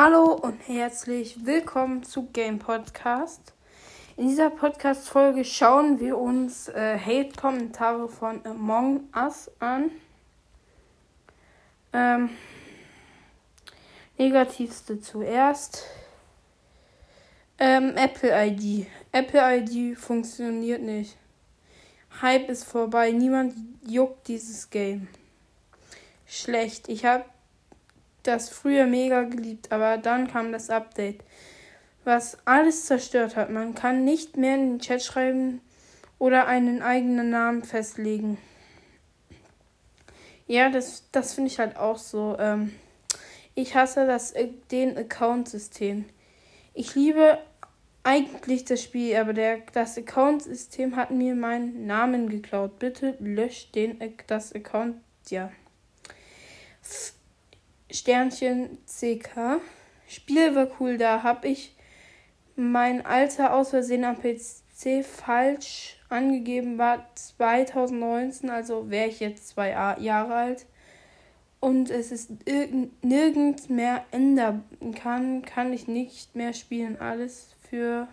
Hallo und herzlich willkommen zu Game Podcast. In dieser Podcast-Folge schauen wir uns äh, Hate-Kommentare von Among Us an. Ähm, negativste zuerst. Ähm, Apple ID. Apple ID funktioniert nicht. Hype ist vorbei. Niemand juckt dieses Game. Schlecht. Ich habe das früher mega geliebt, aber dann kam das Update, was alles zerstört hat. Man kann nicht mehr in den Chat schreiben oder einen eigenen Namen festlegen. Ja, das, das finde ich halt auch so. Ähm, ich hasse das, äh, den Account-System. Ich liebe eigentlich das Spiel, aber der, das Account-System hat mir meinen Namen geklaut. Bitte löscht den, das Account. Ja. Sternchen CK. Spiel war cool, da habe ich mein Alter aus Versehen am PC falsch angegeben, war 2019, also wäre ich jetzt zwei Jahre alt. Und es ist nirgends mehr ändern kann, kann ich nicht mehr spielen. Alles für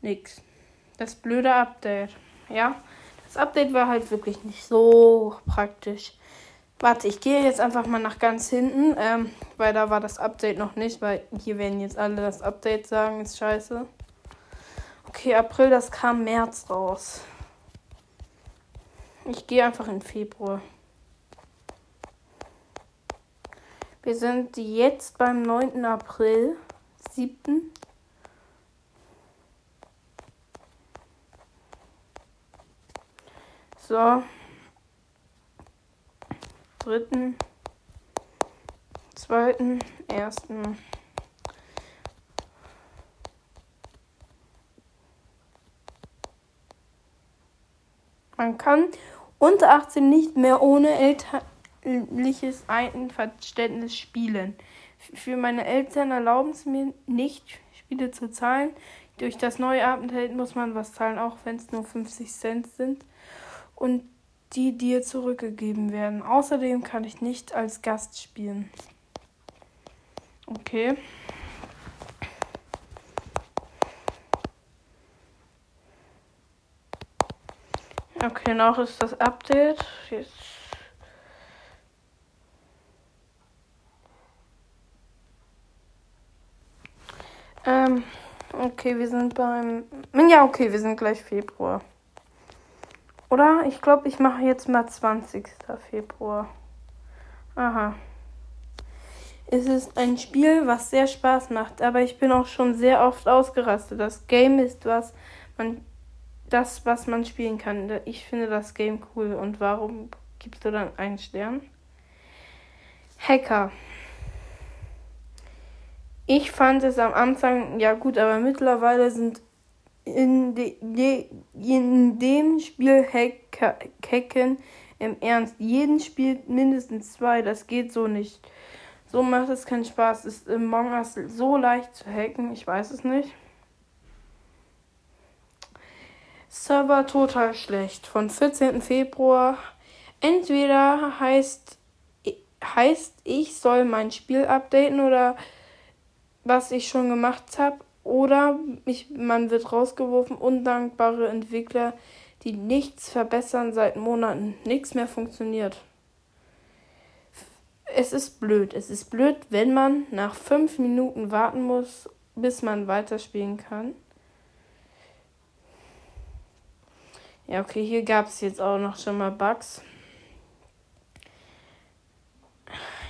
nix. Das blöde Update. Ja, das Update war halt wirklich nicht so praktisch. Warte, ich gehe jetzt einfach mal nach ganz hinten, ähm, weil da war das Update noch nicht, weil hier werden jetzt alle das Update sagen, ist scheiße. Okay, April, das kam März raus. Ich gehe einfach in Februar. Wir sind jetzt beim 9. April, 7. So dritten, zweiten, ersten. Man kann unter 18 nicht mehr ohne elterliches Einverständnis spielen. Für meine Eltern erlauben es mir nicht, Spiele zu zahlen. Durch das neue Update muss man was zahlen, auch wenn es nur 50 Cent sind. Und die dir zurückgegeben werden. Außerdem kann ich nicht als Gast spielen. Okay. Okay, noch ist das Update. Jetzt. Ähm, okay, wir sind beim. Ja, okay, wir sind gleich Februar. Oder? Ich glaube, ich mache jetzt mal 20. Februar. Aha. Es ist ein Spiel, was sehr Spaß macht, aber ich bin auch schon sehr oft ausgerastet. Das Game ist was man das, was man spielen kann. Ich finde das Game cool. Und warum gibst du dann einen Stern? Hacker. Ich fand es am Anfang ja gut, aber mittlerweile sind in, de, de, in dem Spiel hacken im Ernst. Jeden spielt mindestens zwei. Das geht so nicht. So macht es keinen Spaß. Ist Among Us so leicht zu hacken? Ich weiß es nicht. Server total schlecht. Von 14. Februar. Entweder heißt, heißt ich soll mein Spiel updaten oder was ich schon gemacht habe oder ich, man wird rausgeworfen, undankbare Entwickler, die nichts verbessern seit Monaten, nichts mehr funktioniert. Es ist blöd. Es ist blöd, wenn man nach fünf Minuten warten muss, bis man weiterspielen kann. Ja, okay, hier gab es jetzt auch noch schon mal Bugs.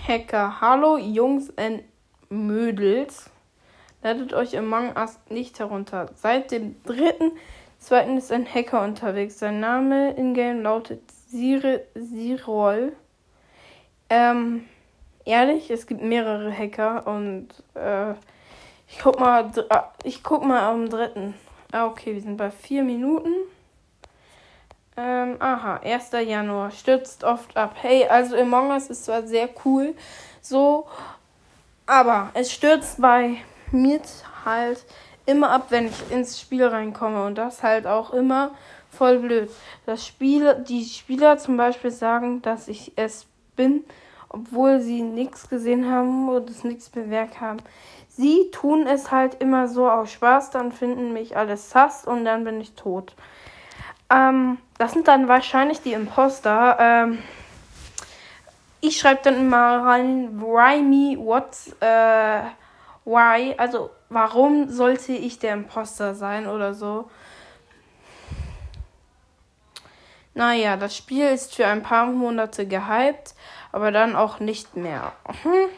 Hacker, hallo Jungs und Mödels. Ladet euch Among Us nicht herunter. Seit dem 3.2. ist ein Hacker unterwegs. Sein Name in-game lautet Sire Sirol. Ähm, ehrlich, es gibt mehrere Hacker und äh, ich guck mal, ich guck mal am 3. Ah, okay, wir sind bei 4 Minuten. Ähm, aha, 1. Januar. Stürzt oft ab. Hey, also Among Us ist zwar sehr cool, so, aber es stürzt bei mir halt immer ab, wenn ich ins Spiel reinkomme. Und das halt auch immer voll blöd. Das Spiel, die Spieler zum Beispiel sagen, dass ich es bin, obwohl sie nichts gesehen haben oder es nichts bewirkt haben. Sie tun es halt immer so aus Spaß, dann finden mich alles sass und dann bin ich tot. Ähm, das sind dann wahrscheinlich die Imposter. Ähm, ich schreibe dann immer rein, why me, what, äh, why, also warum sollte ich der Imposter sein oder so. Naja, das Spiel ist für ein paar Monate gehypt, aber dann auch nicht mehr. Hm.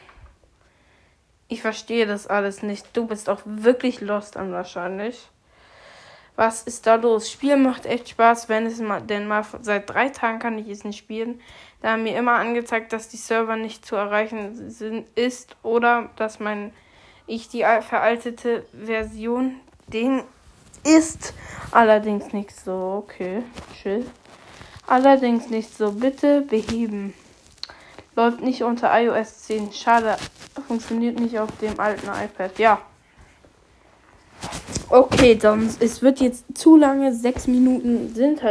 Ich verstehe das alles nicht. Du bist auch wirklich lost an wahrscheinlich. Was ist da los? Spiel macht echt Spaß, wenn es mal, denn mal seit drei Tagen kann ich es nicht spielen. Da haben mir immer angezeigt, dass die Server nicht zu erreichen sind, ist oder dass mein ich die veraltete Version den ist allerdings nicht so. Okay, chill. Allerdings nicht so. Bitte beheben. Läuft nicht unter iOS 10. Schade. Funktioniert nicht auf dem alten iPad. Ja. Okay, dann es wird jetzt zu lange. Sechs Minuten sind halt.